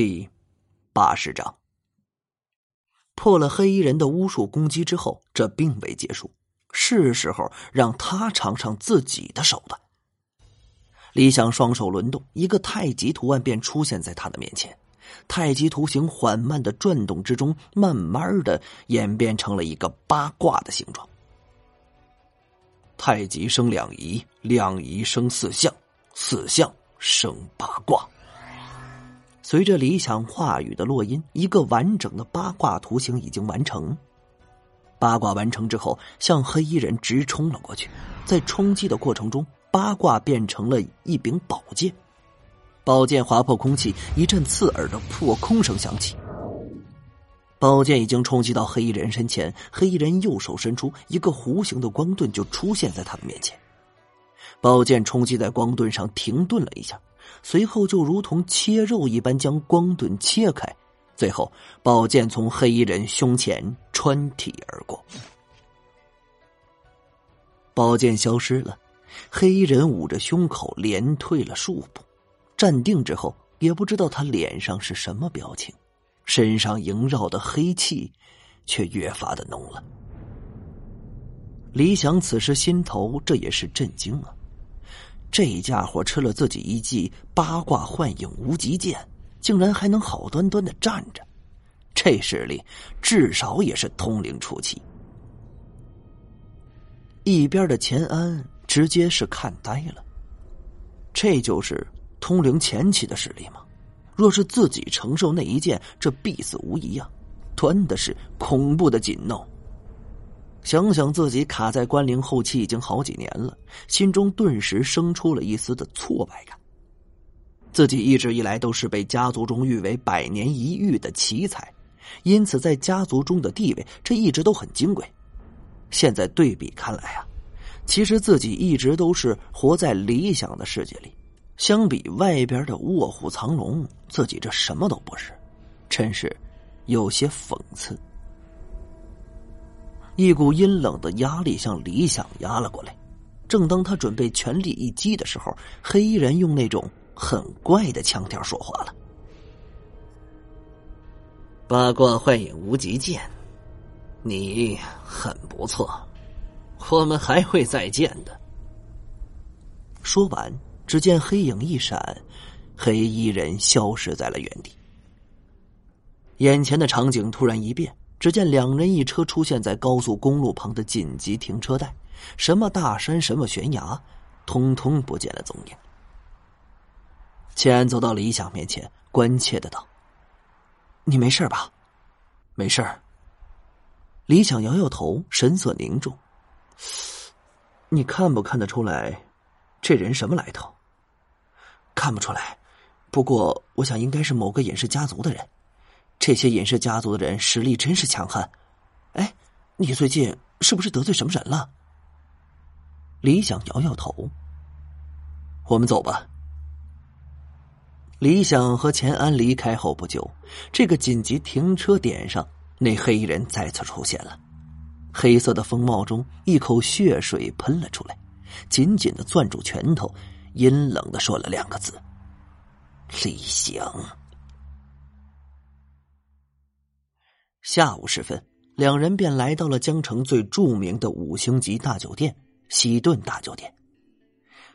第八十章，破了黑衣人的巫术攻击之后，这并未结束，是时候让他尝尝自己的手段。李想双手轮动，一个太极图案便出现在他的面前。太极图形缓慢的转动之中，慢慢的演变成了一个八卦的形状。太极生两仪，两仪生四象，四象生八卦。随着理想话语的落音，一个完整的八卦图形已经完成。八卦完成之后，向黑衣人直冲了过去。在冲击的过程中，八卦变成了一柄宝剑，宝剑划破空气，一阵刺耳的破空声响起。宝剑已经冲击到黑衣人身前，黑衣人右手伸出，一个弧形的光盾就出现在他的面前。宝剑冲击在光盾上，停顿了一下。随后就如同切肉一般将光盾切开，最后宝剑从黑衣人胸前穿体而过，宝剑消失了，黑衣人捂着胸口连退了数步，站定之后也不知道他脸上是什么表情，身上萦绕的黑气却越发的浓了。李想此时心头这也是震惊啊。这家伙吃了自己一记八卦幻影无极剑，竟然还能好端端的站着，这实力至少也是通灵初期。一边的钱安直接是看呆了，这就是通灵前期的实力吗？若是自己承受那一剑，这必死无疑啊！端的是恐怖的紧弄。想想自己卡在关灵后期已经好几年了，心中顿时生出了一丝的挫败感。自己一直以来都是被家族中誉为百年一遇的奇才，因此在家族中的地位这一直都很金贵。现在对比看来啊，其实自己一直都是活在理想的世界里，相比外边的卧虎藏龙，自己这什么都不是，真是有些讽刺。一股阴冷的压力向李想压了过来。正当他准备全力一击的时候，黑衣人用那种很怪的腔调说话了：“八卦幻影无极剑，你很不错，我们还会再见的。”说完，只见黑影一闪，黑衣人消失在了原地。眼前的场景突然一变。只见两人一车出现在高速公路旁的紧急停车带，什么大山，什么悬崖，通通不见了踪影。钱安走到李想面前，关切的道：“你没事吧？”“没事。”李想摇摇头，神色凝重。“你看不看得出来，这人什么来头？”“看不出来，不过我想应该是某个隐士家族的人。”这些隐士家族的人实力真是强悍，哎，你最近是不是得罪什么人了？李想摇摇头。我们走吧。李想和钱安离开后不久，这个紧急停车点上，那黑衣人再次出现了。黑色的风帽中，一口血水喷了出来，紧紧的攥住拳头，阴冷的说了两个字：“李想。”下午时分，两人便来到了江城最著名的五星级大酒店——喜顿大酒店。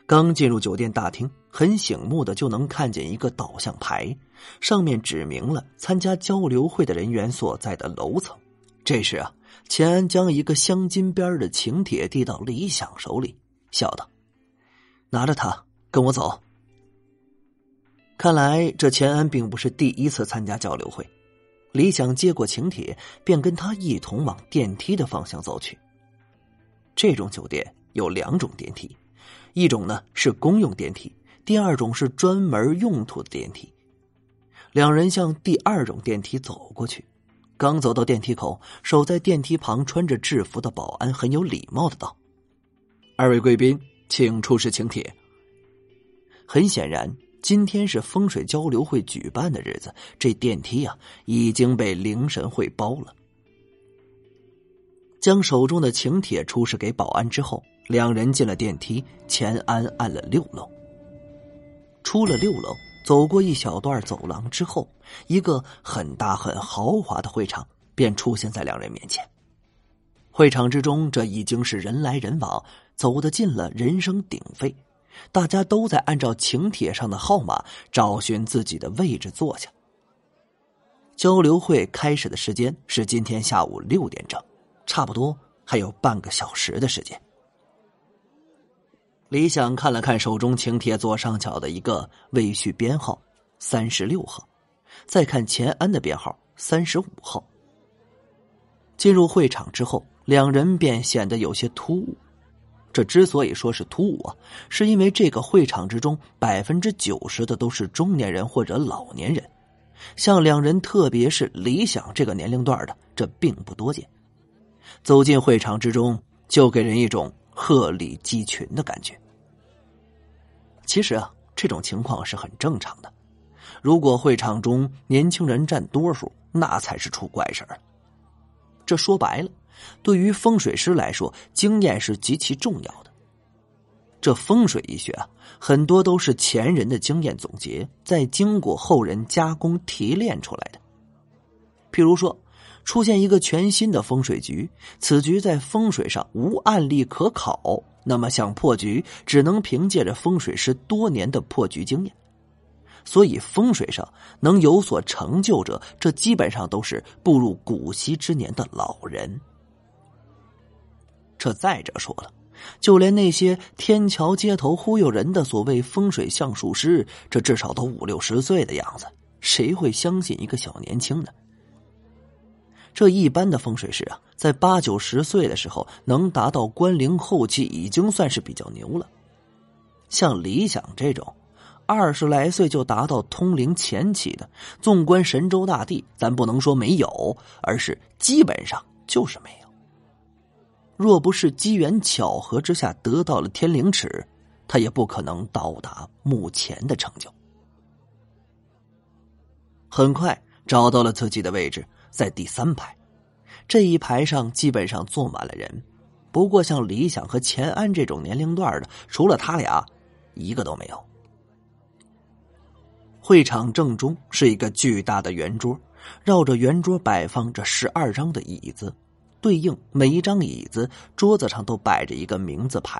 刚进入酒店大厅，很醒目的就能看见一个导向牌，上面指明了参加交流会的人员所在的楼层。这时啊，钱安将一个镶金边的请帖递到李想手里，笑道：“拿着它，跟我走。”看来这钱安并不是第一次参加交流会。李想接过请帖，便跟他一同往电梯的方向走去。这种酒店有两种电梯，一种呢是公用电梯，第二种是专门用途的电梯。两人向第二种电梯走过去，刚走到电梯口，守在电梯旁穿着制服的保安很有礼貌的道：“二位贵宾，请出示请帖。”很显然。今天是风水交流会举办的日子，这电梯呀已经被灵神会包了。将手中的请帖出示给保安之后，两人进了电梯。钱安按了六楼，出了六楼，走过一小段走廊之后，一个很大很豪华的会场便出现在两人面前。会场之中，这已经是人来人往，走得近了，人声鼎沸，大家都在按照请帖上的号码找寻自己的位置坐下。交流会开始的时间是今天下午六点整，差不多还有半个小时的时间。李想看了看手中请帖左上角的一个未序编号三十六号，再看钱安的编号三十五号。进入会场之后，两人便显得有些突兀。这之所以说是突兀啊，是因为这个会场之中百分之九十的都是中年人或者老年人。像两人，特别是李想这个年龄段的，这并不多见。走进会场之中，就给人一种鹤立鸡群的感觉。其实啊，这种情况是很正常的。如果会场中年轻人占多数，那才是出怪事儿。这说白了，对于风水师来说，经验是极其重要的。这风水医学啊，很多都是前人的经验总结，再经过后人加工提炼出来的。譬如说，出现一个全新的风水局，此局在风水上无案例可考，那么想破局，只能凭借着风水师多年的破局经验。所以，风水上能有所成就者，这基本上都是步入古稀之年的老人。这再者说了。就连那些天桥街头忽悠人的所谓风水相术师，这至少都五六十岁的样子，谁会相信一个小年轻呢？这一般的风水师啊，在八九十岁的时候能达到关灵后期，已经算是比较牛了。像李想这种二十来岁就达到通灵前期的，纵观神州大地，咱不能说没有，而是基本上就是没有。若不是机缘巧合之下得到了天灵尺，他也不可能到达目前的成就。很快找到了自己的位置，在第三排，这一排上基本上坐满了人。不过像李想和钱安这种年龄段的，除了他俩，一个都没有。会场正中是一个巨大的圆桌，绕着圆桌摆放着十二张的椅子。对应每一张椅子，桌子上都摆着一个名字牌，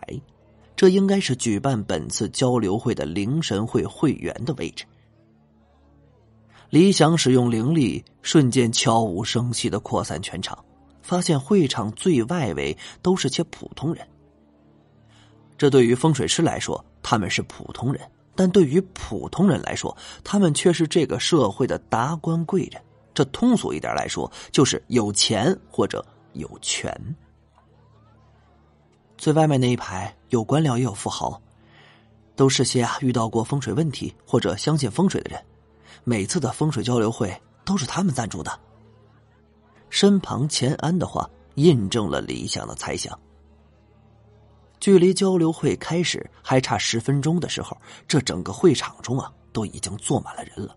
这应该是举办本次交流会的灵神会会员的位置。李想使用灵力，瞬间悄无声息的扩散全场，发现会场最外围都是些普通人。这对于风水师来说，他们是普通人；但对于普通人来说，他们却是这个社会的达官贵人。这通俗一点来说，就是有钱或者。有权，最外面那一排有官僚也有富豪，都是些啊遇到过风水问题或者相信风水的人。每次的风水交流会都是他们赞助的。身旁钱安的话印证了李想的猜想。距离交流会开始还差十分钟的时候，这整个会场中啊都已经坐满了人了。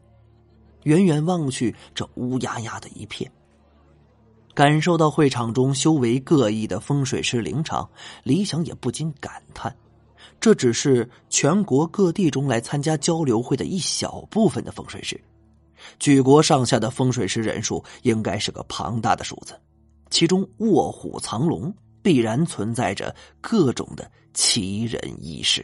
远远望去，这乌压压的一片。感受到会场中修为各异的风水师灵场，李想也不禁感叹：这只是全国各地中来参加交流会的一小部分的风水师，举国上下的风水师人数应该是个庞大的数字，其中卧虎藏龙，必然存在着各种的奇人异事。